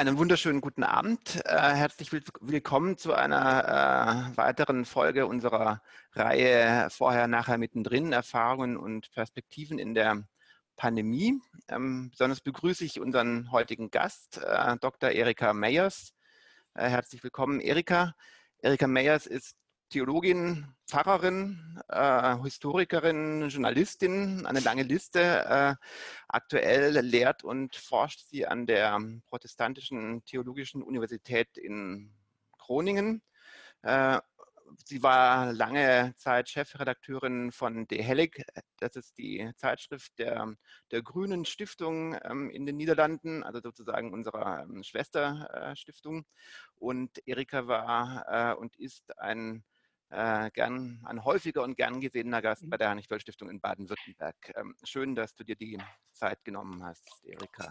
Einen wunderschönen guten Abend. Äh, herzlich willkommen zu einer äh, weiteren Folge unserer Reihe Vorher, Nachher, Mittendrin, Erfahrungen und Perspektiven in der Pandemie. Ähm, besonders begrüße ich unseren heutigen Gast, äh, Dr. Erika Meyers. Herzlich willkommen, Erika. Erika Meyers ist Theologin, Pfarrerin, äh, Historikerin, Journalistin, eine lange Liste. Äh, aktuell lehrt und forscht sie an der Protestantischen Theologischen Universität in Groningen. Äh, sie war lange Zeit Chefredakteurin von De Hellig. Das ist die Zeitschrift der, der Grünen Stiftung ähm, in den Niederlanden, also sozusagen unserer ähm, Schwesterstiftung. Und Erika war äh, und ist ein äh, gern, ein häufiger und gern gesehener Gast mhm. bei der Heinrich-Böll-Stiftung in Baden-Württemberg. Ähm, schön, dass du dir die Zeit genommen hast, Erika.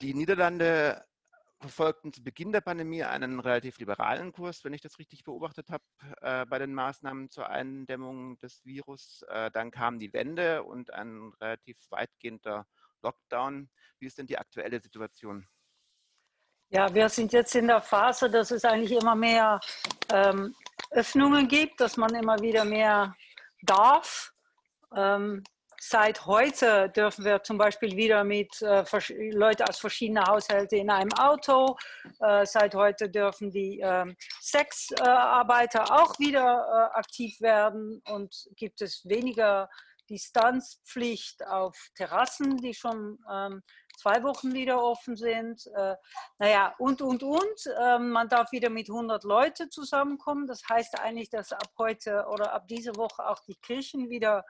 Die Niederlande verfolgten zu Beginn der Pandemie einen relativ liberalen Kurs, wenn ich das richtig beobachtet habe, äh, bei den Maßnahmen zur Eindämmung des Virus. Äh, dann kam die Wende und ein relativ weitgehender Lockdown. Wie ist denn die aktuelle Situation? Ja, wir sind jetzt in der Phase, dass es eigentlich immer mehr ähm, Öffnungen gibt, dass man immer wieder mehr darf. Ähm, seit heute dürfen wir zum Beispiel wieder mit äh, Leuten aus verschiedenen Haushalten in einem Auto. Äh, seit heute dürfen die äh, Sexarbeiter auch wieder äh, aktiv werden und gibt es weniger Distanzpflicht auf Terrassen, die schon ähm, zwei Wochen wieder offen sind. Äh, naja, und, und, und. Äh, man darf wieder mit 100 Leuten zusammenkommen. Das heißt eigentlich, dass ab heute oder ab dieser Woche auch die Kirchen wieder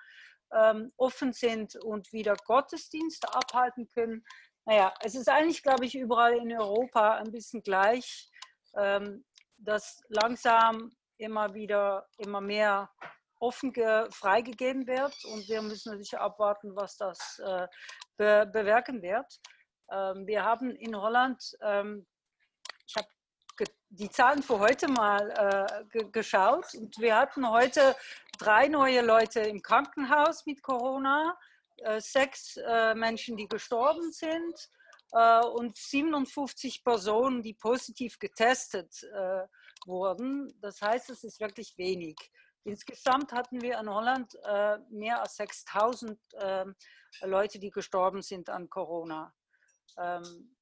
ähm, offen sind und wieder Gottesdienste abhalten können. Naja, es ist eigentlich, glaube ich, überall in Europa ein bisschen gleich, ähm, dass langsam immer wieder immer mehr offen freigegeben wird und wir müssen natürlich abwarten, was das äh, be bewirken wird. Ähm, wir haben in Holland, ähm, ich habe die Zahlen für heute mal äh, geschaut und wir hatten heute drei neue Leute im Krankenhaus mit Corona, äh, sechs äh, Menschen, die gestorben sind äh, und 57 Personen, die positiv getestet äh, wurden. Das heißt, es ist wirklich wenig. Insgesamt hatten wir in Holland äh, mehr als 6000 äh, Leute, die gestorben sind an Corona. Ähm,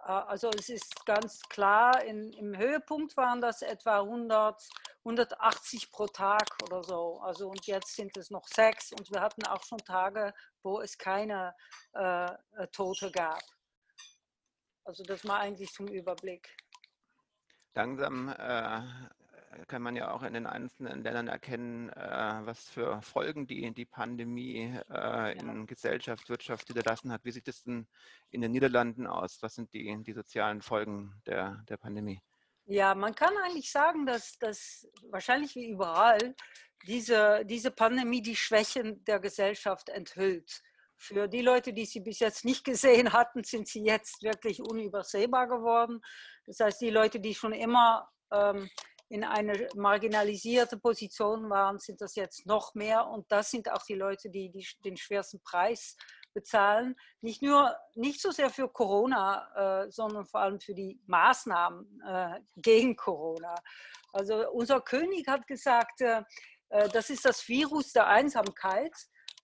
äh, also es ist ganz klar, in, im Höhepunkt waren das etwa 100, 180 pro Tag oder so. Also und jetzt sind es noch sechs und wir hatten auch schon Tage, wo es keine äh, äh Tote gab. Also das war eigentlich zum Überblick. Langsam äh, kann man ja auch in den einzelnen Ländern erkennen, äh, was für Folgen die, die Pandemie äh, in Gesellschaft, Wirtschaft hinterlassen hat. Wie sieht es denn in den Niederlanden aus? Was sind die, die sozialen Folgen der, der Pandemie? Ja, man kann eigentlich sagen, dass, dass wahrscheinlich wie überall diese, diese Pandemie die Schwächen der Gesellschaft enthüllt. Für die Leute, die sie bis jetzt nicht gesehen hatten, sind sie jetzt wirklich unübersehbar geworden. Das heißt, die Leute, die schon immer ähm, in eine marginalisierte Position waren, sind das jetzt noch mehr. Und das sind auch die Leute, die, die den schwersten Preis bezahlen. Nicht nur, nicht so sehr für Corona, äh, sondern vor allem für die Maßnahmen äh, gegen Corona. Also unser König hat gesagt, äh, äh das ist das Virus der Einsamkeit.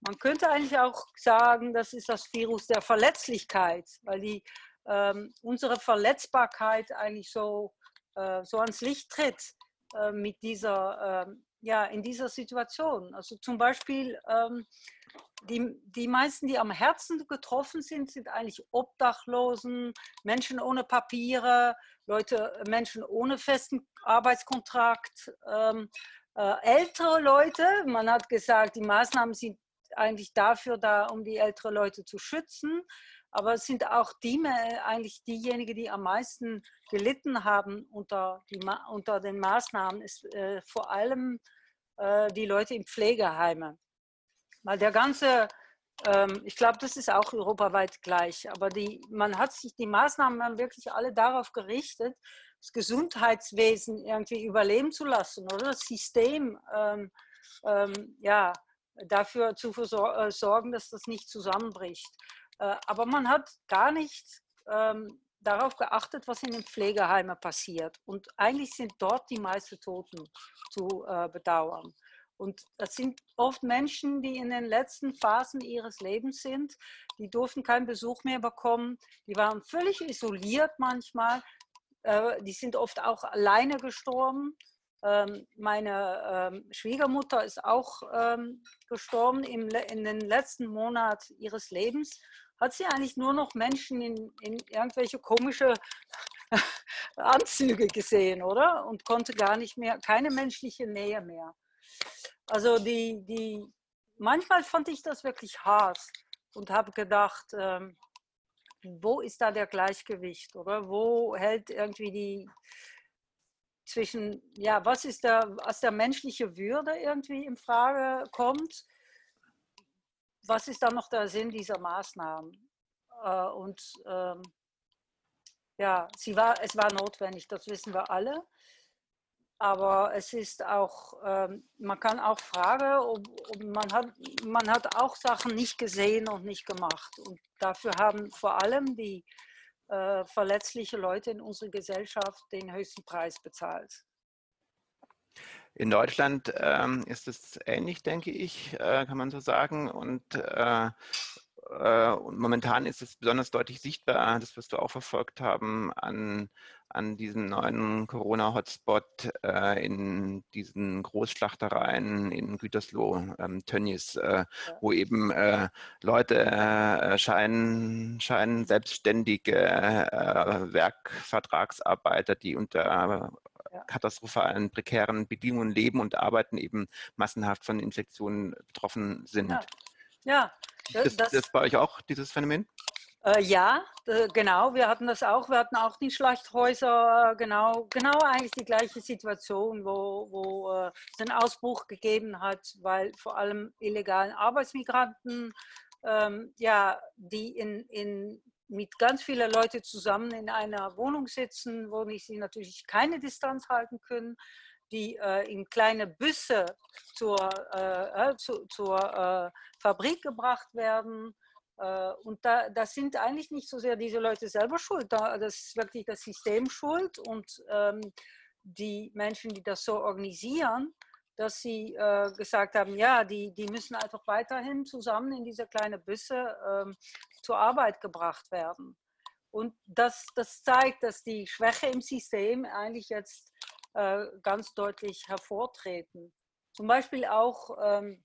Man könnte eigentlich auch sagen, das ist das Virus der Verletzlichkeit, weil die, ähm, unsere Verletzbarkeit eigentlich so äh, so ans Licht tritt äh, mit dieser, ähm, ja, in dieser Situation. Also zum Beispiel ähm, die, die meisten, die am Herzen getroffen sind, sind eigentlich Obdachlosen, Menschen ohne Papiere, Leute, Menschen ohne festen Arbeitskontrakt, ähm, äh, ältere Leute. Man hat gesagt, die Maßnahmen sind eigentlich dafür da, um die älteren Leute zu schützen. Aber es sind auch die eigentlich diejenigen, die am meisten gelitten haben unter, die, unter den Maßnahmen, ist äh, vor allem äh, die Leute in Pflegeheimen. Weil der ganze, ähm, ich glaube, das ist auch europaweit gleich, aber die, man hat sich, die Maßnahmen haben wirklich alle darauf gerichtet, das Gesundheitswesen irgendwie überleben zu lassen oder das System ähm, ähm, ja, dafür zu äh, sorgen, dass das nicht zusammenbricht. Äh, aber man hat gar nicht ähm, darauf geachtet, was in den Pflegeheimen passiert. Und eigentlich sind dort die meisten Toten zu äh, bedauern. Und das sind oft Menschen, die in den letzten Phasen ihres Lebens sind. Die durften keinen Besuch mehr bekommen. Die waren völlig isoliert manchmal. Äh, die sind oft auch alleine gestorben. Ähm, meine ähm, Schwiegermutter ist auch ähm, gestorben im, in den letzten Monat ihres Lebens. Hat sie eigentlich nur noch Menschen in, in irgendwelche komische Anzüge gesehen, oder? Und konnte gar nicht mehr, keine menschliche Nähe mehr. Also die, die, manchmal fand ich das wirklich hart und habe gedacht, ähm, wo ist da der Gleichgewicht, oder? Wo hält irgendwie die zwischen, ja, was ist da, was der menschliche Würde irgendwie in Frage kommt, was ist da noch der Sinn dieser Maßnahmen? Äh, und ähm, ja, sie war, es war notwendig, das wissen wir alle. Aber es ist auch, ähm, man kann auch fragen, ob, ob man, hat, man hat auch Sachen nicht gesehen und nicht gemacht. Und dafür haben vor allem die äh, verletzliche Leute in unserer Gesellschaft den höchsten Preis bezahlt. In Deutschland ähm, ist es ähnlich, denke ich, äh, kann man so sagen. Und äh, äh, und momentan ist es besonders deutlich sichtbar, das wirst du auch verfolgt haben, an, an diesem neuen Corona-Hotspot äh, in diesen Großschlachtereien in Gütersloh, ähm, Tönnies, äh, ja. wo eben äh, Leute scheinen, scheinen selbstständige Werkvertragsarbeiter, die unter. Katastrophalen, prekären Bedingungen leben und arbeiten, eben massenhaft von Infektionen betroffen sind. Ja. ja. Ist das, das bei euch auch, dieses Phänomen? Äh, ja, äh, genau. Wir hatten das auch. Wir hatten auch die Schlachthäuser, äh, genau, genau eigentlich die gleiche Situation, wo, wo äh, es einen Ausbruch gegeben hat, weil vor allem illegalen Arbeitsmigranten, ähm, ja, die in, in, mit ganz vielen Leuten zusammen in einer Wohnung sitzen, wo sie natürlich keine Distanz halten können die äh, in kleine Büsse zur, äh, äh zu, zur äh, Fabrik gebracht werden. Äh, und da, das sind eigentlich nicht so sehr diese Leute selber schuld, da, das ist wirklich das System schuld und ähm, die Menschen, die das so organisieren, dass sie äh, gesagt haben, ja, die, die müssen einfach weiterhin zusammen in diese kleinen Büsse ähm, zur Arbeit gebracht werden. Und das, das zeigt, dass die Schwäche im System eigentlich jetzt äh, ganz deutlich hervortreten. Zum Beispiel auch, ähm,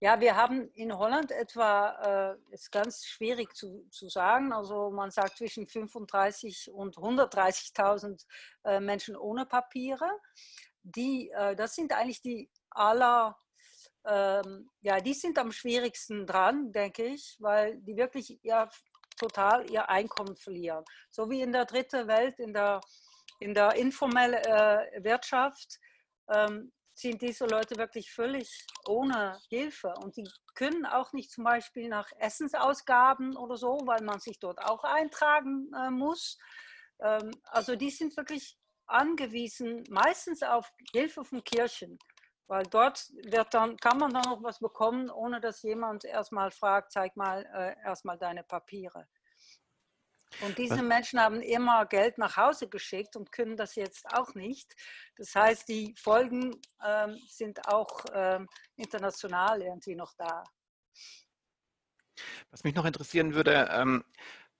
ja, wir haben in Holland etwa, äh, ist ganz schwierig zu, zu sagen, also man sagt zwischen 35 und 130.000 äh, Menschen ohne Papiere. Die, äh, das sind eigentlich die aller, ähm, ja, die sind am schwierigsten dran, denke ich, weil die wirklich ja, total ihr Einkommen verlieren. So wie in der dritten Welt, in der in der informellen äh, Wirtschaft ähm, sind diese Leute wirklich völlig ohne Hilfe. Und die können auch nicht zum Beispiel nach Essensausgaben oder so, weil man sich dort auch eintragen äh, muss. Ähm, also die sind wirklich angewiesen, meistens auf Hilfe von Kirchen. Weil dort wird dann, kann man dann noch was bekommen, ohne dass jemand erstmal fragt, zeig mal äh, erstmal deine Papiere. Und diese Was? Menschen haben immer Geld nach Hause geschickt und können das jetzt auch nicht. Das heißt, die Folgen ähm, sind auch ähm, international irgendwie noch da. Was mich noch interessieren würde, ähm,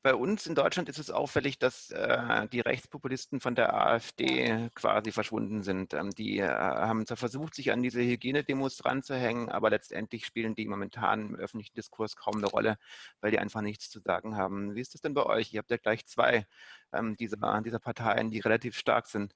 bei uns in Deutschland ist es auffällig, dass äh, die Rechtspopulisten von der AfD quasi verschwunden sind. Ähm, die äh, haben zwar versucht, sich an diese Hygienedemos dran zu hängen, aber letztendlich spielen die momentan im öffentlichen Diskurs kaum eine Rolle, weil die einfach nichts zu sagen haben. Wie ist das denn bei euch? Ihr habt ja gleich zwei ähm, dieser, dieser Parteien, die relativ stark sind.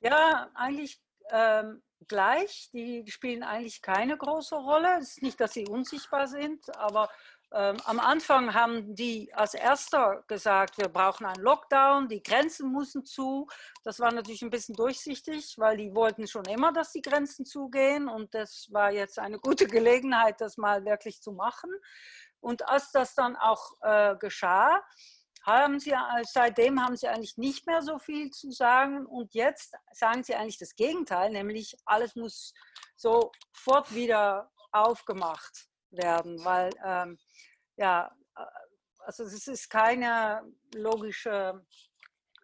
Ja, eigentlich ähm, gleich. Die spielen eigentlich keine große Rolle. Es ist nicht, dass sie unsichtbar sind, aber ähm, am Anfang haben die als erster gesagt, wir brauchen einen Lockdown, die Grenzen müssen zu. Das war natürlich ein bisschen durchsichtig, weil die wollten schon immer, dass die Grenzen zugehen und das war jetzt eine gute Gelegenheit, das mal wirklich zu machen. Und als das dann auch äh, geschah, haben sie, äh, seitdem haben sie eigentlich nicht mehr so viel zu sagen und jetzt sagen sie eigentlich das Gegenteil, nämlich alles muss sofort wieder aufgemacht werden, weil ähm, ja, also es ist keine logische,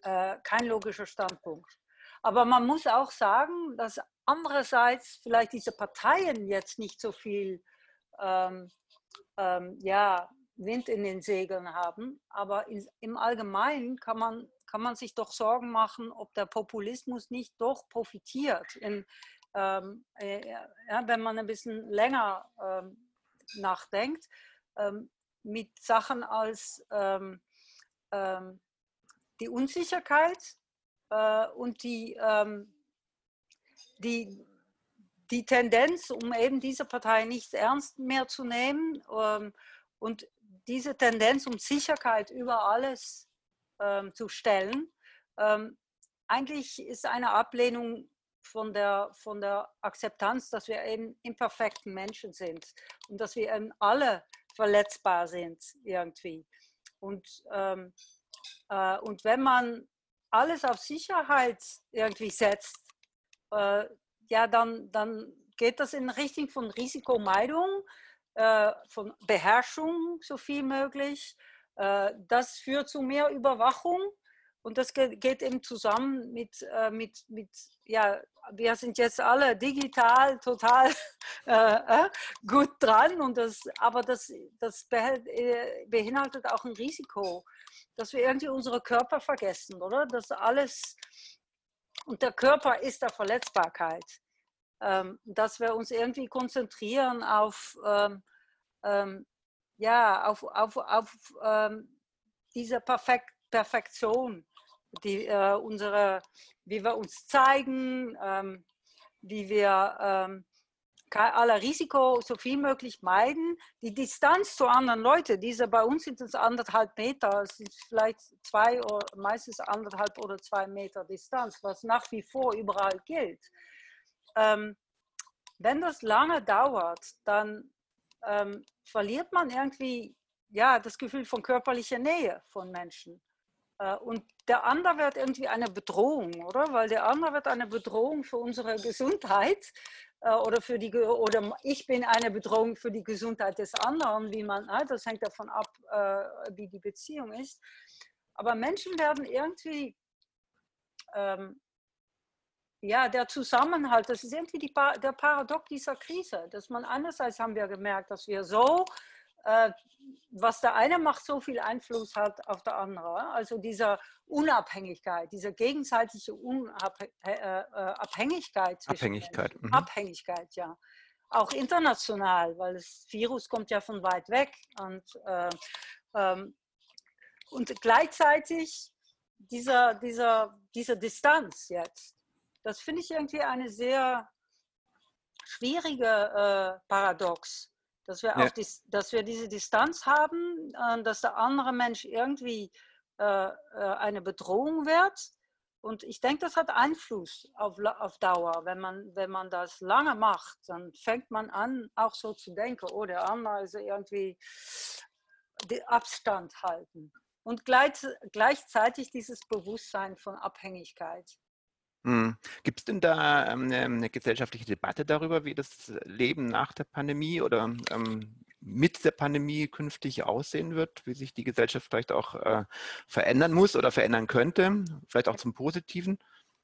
äh, kein logischer Standpunkt. Aber man muss auch sagen, dass andererseits vielleicht diese Parteien jetzt nicht so viel ähm, ähm, ja, Wind in den Segeln haben. Aber in, im Allgemeinen kann man, kann man sich doch Sorgen machen, ob der Populismus nicht doch profitiert. In, ähm, äh, ja, wenn man ein bisschen länger ähm, nachdenkt, ähm, mit Sachen als ähm, ähm, die Unsicherheit äh, und die, die, die Tendenz, um eben diese Partei nicht ernst mehr zu nehmen und diese Tendenz um Sicherheit über alles ähm, zu stellen, ähm, eigentlich ist eine Ablehnung von der, von der Akzeptanz, dass wir eben imperfekten Menschen sind und dass wir eben alle verletzbar sind irgendwie. Und, ähm, äh, und wenn man alles auf Sicherheit irgendwie setzt, äh, ja, dann, dann geht das in Richtung von Risikomeidung äh, von Beherrschung so viel möglich. Äh, das führt zu mehr Überwachung und das geht eben zusammen mit, äh, mit, mit, ja, wir sind jetzt alle digital total äh, gut dran, und das, aber das, das beinhaltet auch ein Risiko, dass wir irgendwie unsere Körper vergessen, oder? Das alles, und der Körper ist der Verletzbarkeit ähm, dass wir uns irgendwie konzentrieren auf, ähm, ähm, ja, auf, auf, auf ähm, diese Perfekt Perfektion, die, äh, unsere, wie wir uns zeigen, ähm, wie wir ähm, aller Risiko so viel möglich meiden. Die Distanz zu anderen Leuten, diese bei uns sind es anderthalb Meter, es sind vielleicht zwei meistens anderthalb oder zwei Meter Distanz, was nach wie vor überall gilt ähm, wenn das lange dauert, dann ähm, verliert man irgendwie ja, das Gefühl von körperlicher Nähe von Menschen. Äh, und der andere wird irgendwie eine Bedrohung, oder? Weil der andere wird eine Bedrohung für unsere Gesundheit äh, oder für die oder ich bin eine Bedrohung für die Gesundheit des anderen, wie man, äh, das hängt davon ab, äh, wie die Beziehung ist. Aber Menschen werden irgendwie ähm, ja, der Zusammenhalt, das ist irgendwie die, der Paradox dieser Krise, dass man einerseits haben wir gemerkt, dass wir so, was der eine macht, so viel Einfluss hat auf der andere. Also diese Unabhängigkeit, diese gegenseitige Unabhängigkeit. Äh, äh, Abhängigkeit. Mhm. Abhängigkeit, ja. Auch international, weil das Virus kommt ja von weit weg und, äh, ähm, und gleichzeitig dieser, dieser, diese Distanz jetzt das finde ich irgendwie eine sehr schwierige äh, Paradox, dass wir, ja. die, dass wir diese Distanz haben, äh, dass der andere Mensch irgendwie äh, äh, eine Bedrohung wird. Und ich denke, das hat Einfluss auf, auf Dauer. Wenn man, wenn man das lange macht, dann fängt man an, auch so zu denken, oh, der andere ist irgendwie den Abstand halten. Und gleich, gleichzeitig dieses Bewusstsein von Abhängigkeit. Mhm. Gibt es denn da ähm, eine, eine, gesellschaftliche Debatte darüber, wie das Leben nach der Pandemie oder ähm, mit der Pandemie künftig aussehen wird, wie sich die Gesellschaft vielleicht auch äh, verändern muss oder verändern könnte, vielleicht auch zum Positiven?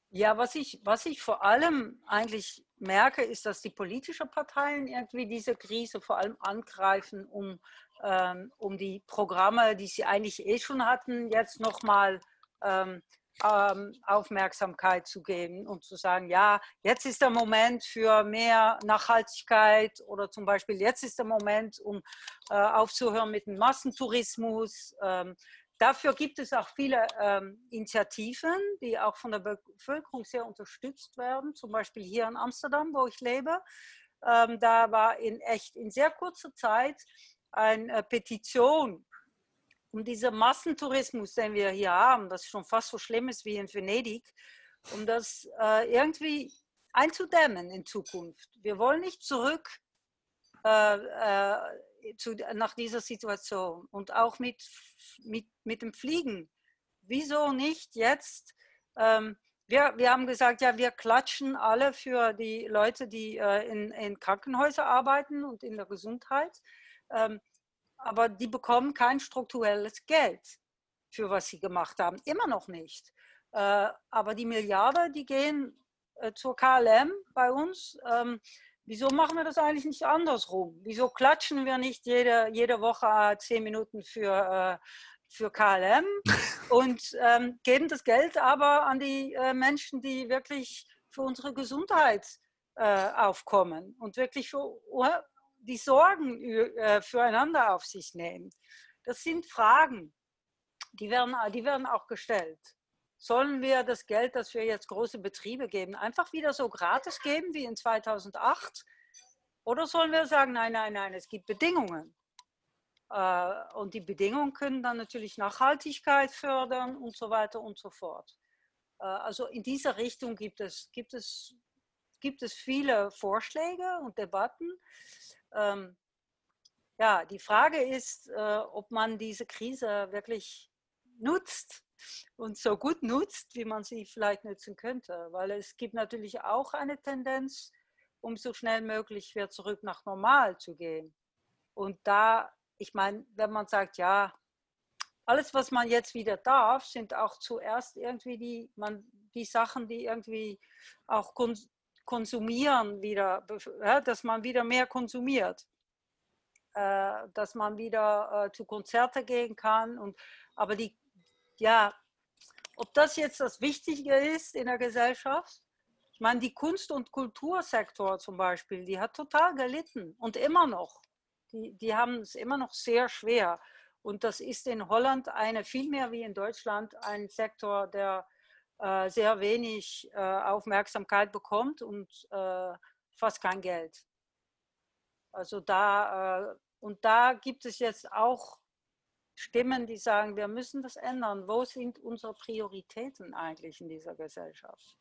Ja, was ich, was ich vor allem eigentlich merke, ist, dass die politischen Parteien irgendwie diese Krise vor allem angreifen, um, ähm, um die Programme, die sie eigentlich eh schon hatten, jetzt nochmal ähm, ähm, Aufmerksamkeit zu geben und zu sagen, ja, jetzt ist der Moment für mehr Nachhaltigkeit oder zum Beispiel jetzt ist der Moment, um äh, aufzuhören mit dem Massentourismus. Ähm, dafür gibt es auch viele ähm, Initiativen, die auch von der Bevölkerung sehr unterstützt werden, zum Beispiel hier in Amsterdam, wo ich lebe. Ähm, da war in echt in sehr kurzer Zeit eine Petition um diesen Massentourismus, den wir hier haben, das schon fast so schlimm ist wie in Venedig, um das äh, irgendwie einzudämmen in Zukunft. Wir wollen nicht zurück äh, äh, zu, nach dieser Situation und auch mit, mit, mit dem Fliegen. Wieso nicht jetzt? Ähm, wir, wir haben gesagt, ja, wir klatschen alle für die Leute, die äh, in, in Krankenhäusern arbeiten und in der Gesundheit. Ähm, aber die bekommen kein strukturelles Geld für was sie gemacht haben. Immer noch nicht. Äh, aber die Milliarden, die gehen äh, zur KLM bei uns. Ähm, wieso machen wir das eigentlich nicht andersrum? Wieso klatschen wir nicht jede, jede Woche zehn Minuten für, äh, für KLM und ähm, geben das Geld aber an die äh, Menschen, die wirklich für unsere Gesundheit äh, aufkommen und wirklich für die Sorgen äh, füreinander auf sich nehmen. Das sind Fragen, die werden, die werden auch gestellt. Sollen wir das Geld, das wir jetzt große Betriebe geben, einfach wieder so gratis geben wie in 2008? Oder sollen wir sagen, nein, nein, nein, es gibt Bedingungen. Äh, und die Bedingungen können dann natürlich Nachhaltigkeit fördern und so weiter und so fort. Äh, also in dieser Richtung gibt es, gibt es, gibt es viele Vorschläge und Debatten. Ähm, ja, die Frage ist, äh, ob man diese Krise wirklich nutzt und so gut nutzt, wie man sie vielleicht nutzen könnte. Weil es gibt natürlich auch eine Tendenz, um so schnell möglich wieder zurück nach normal zu gehen. Und da, ich meine, wenn man sagt, ja, alles, was man jetzt wieder darf, sind auch zuerst irgendwie die, man, die Sachen, die irgendwie auch konsumieren wieder, dass man wieder mehr konsumiert. Äh, dass man wieder äh, zu Konzerte gehen kann. Und, aber die, ja, ob das jetzt das Wichtige ist in der Gesellschaft? Ich meine, die Kunst- und Kultursektor zum Beispiel, die hat total gelitten und immer noch. Die, die haben es immer noch sehr schwer. Und das ist in Holland eine viel mehr wie in Deutschland ein Sektor, der äh, sehr wenig äh, Aufmerksamkeit bekommt und äh, fast kein Geld. Also da, äh, und da gibt es jetzt auch Stimmen, die sagen, wir müssen das ändern. Wo sind unsere Prioritäten eigentlich in dieser Gesellschaft?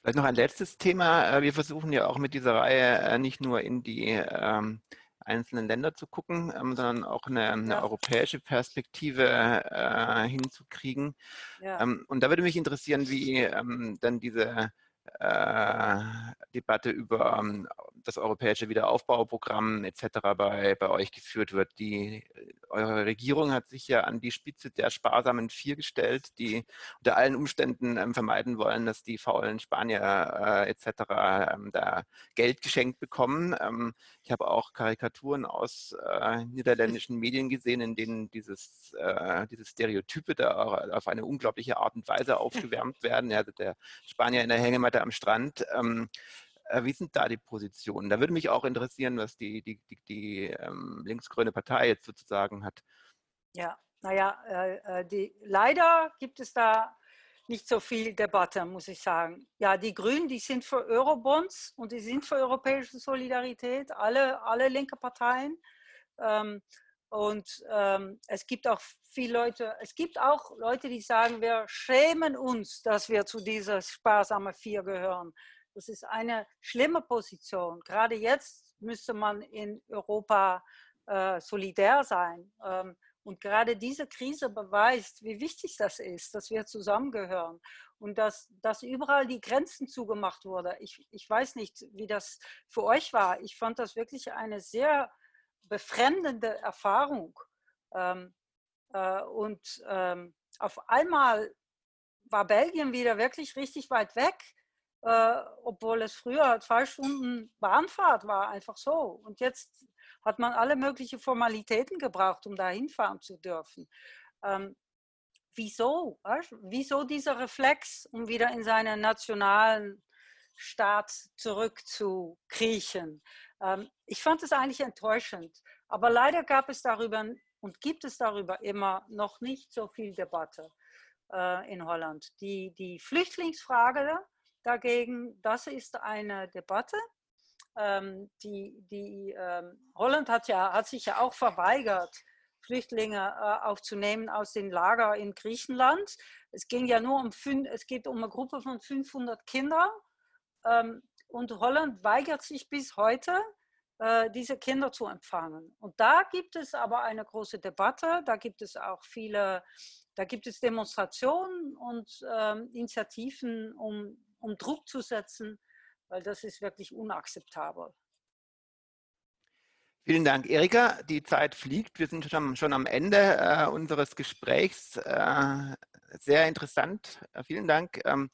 Vielleicht noch ein letztes Thema. Äh, wir versuchen ja auch mit dieser Reihe nicht nur in die ähm, einzelnen Länder zu gucken, ähm, sondern auch eine, eine ja. europäische Perspektive äh, hinzukriegen. Ja. Ähm, und da würde mich interessieren, wie ähm, dann diese äh, Debatte über ähm, das europäische Wiederaufbauprogramm etc. bei, bei euch geführt wird. Die, äh, eure Regierung hat sich ja an die Spitze der sparsamen Vier gestellt, die unter allen Umständen ähm, vermeiden wollen, dass die faulen Spanier äh, etc. Ähm, da Geld geschenkt bekommen. Ähm, ich habe auch Karikaturen aus äh, niederländischen Medien gesehen, in denen dieses, äh, diese Stereotype da auf eine unglaubliche Art und Weise aufgewärmt werden. Ja, der Spanier in der Hängematte am Strand. Ähm, äh, wie sind da die Positionen? Da würde mich auch interessieren, was die, die, die, die ähm, linksgrüne Partei jetzt sozusagen hat. Ja, naja, äh, äh, die, leider gibt es da nicht so viel Debatte, muss ich sagen. Ja, die Grünen, die sind für Eurobonds und die sind für europäische Solidarität, alle, alle linke Parteien. Ähm, und ähm, es gibt auch viele Leute, es gibt auch Leute, die sagen, wir schämen uns, dass wir zu dieser sparsamen Vier gehören. Das ist eine schlimme Position. Gerade jetzt müsste man in Europa äh, solidär sein. Ähm, und gerade diese Krise beweist, wie wichtig das ist, dass wir zusammengehören und dass, dass überall die Grenzen zugemacht wurden. Ich, ich weiß nicht, wie das für euch war. Ich fand das wirklich eine sehr befremdende Erfahrung. Ähm, äh, und ähm, auf einmal war Belgien wieder wirklich richtig weit weg äh, obwohl es früher zwei Stunden Bahnfahrt war, einfach so. Und jetzt hat man alle möglichen Formalitäten gebraucht, um da hinfahren zu dürfen. Ähm, wieso? Wieso dieser Reflex, um wieder in seinen nationalen Staat zurückzukriechen? Ähm, ich fand es eigentlich enttäuschend. Aber leider gab es darüber und gibt es darüber immer noch nicht so viel Debatte äh, in Holland. Die, die Flüchtlingsfrage dagegen, das ist eine Debatte. Ähm, die, die ähm, Holland hat, ja, hat sich ja auch verweigert, Flüchtlinge äh, aufzunehmen aus den Lager in Griechenland. Es ging ja nur um, es geht um eine Gruppe von 500 Kindern. Ähm, und Holland weigert sich bis heute, diese Kinder zu empfangen. Und da gibt es aber eine große Debatte, da gibt es auch viele, da gibt es Demonstrationen und ähm, Initiativen, um um Druck zu setzen, weil das ist wirklich unakzeptabel. Vielen Dank, Erika. Die Zeit fliegt. Wir sind schon, schon am Ende äh, unseres Gesprächs. Äh, sehr interessant. Äh, vielen Dank. Ähm,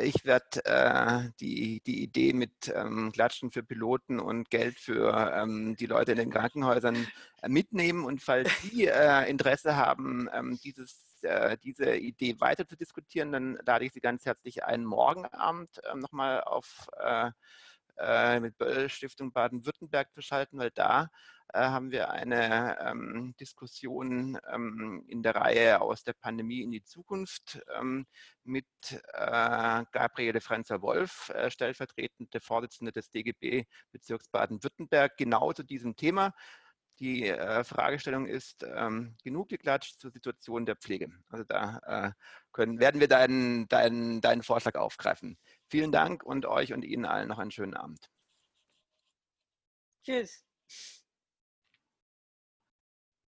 ich werde äh, die, die Idee mit ähm, Klatschen für Piloten und Geld für ähm, die Leute in den Krankenhäusern äh, mitnehmen. Und falls Sie äh, Interesse haben, ähm, dieses, äh, diese Idee weiter zu diskutieren, dann lade ich Sie ganz herzlich ein, morgen Abend ähm, nochmal auf äh, mit Böll Stiftung Baden-Württemberg zu schalten, weil da äh, haben wir eine ähm, Diskussion ähm, in der Reihe aus der Pandemie in die Zukunft ähm, mit äh, Gabriele Franzer-Wolf, äh, stellvertretende Vorsitzende des DGB Bezirks Baden-Württemberg, genau zu diesem Thema. Die äh, Fragestellung ist, ähm, genug geklatscht zur Situation der Pflege. Also da äh, können, werden wir deinen, deinen, deinen Vorschlag aufgreifen. Vielen Dank und euch und Ihnen allen noch einen schönen Abend. Tschüss.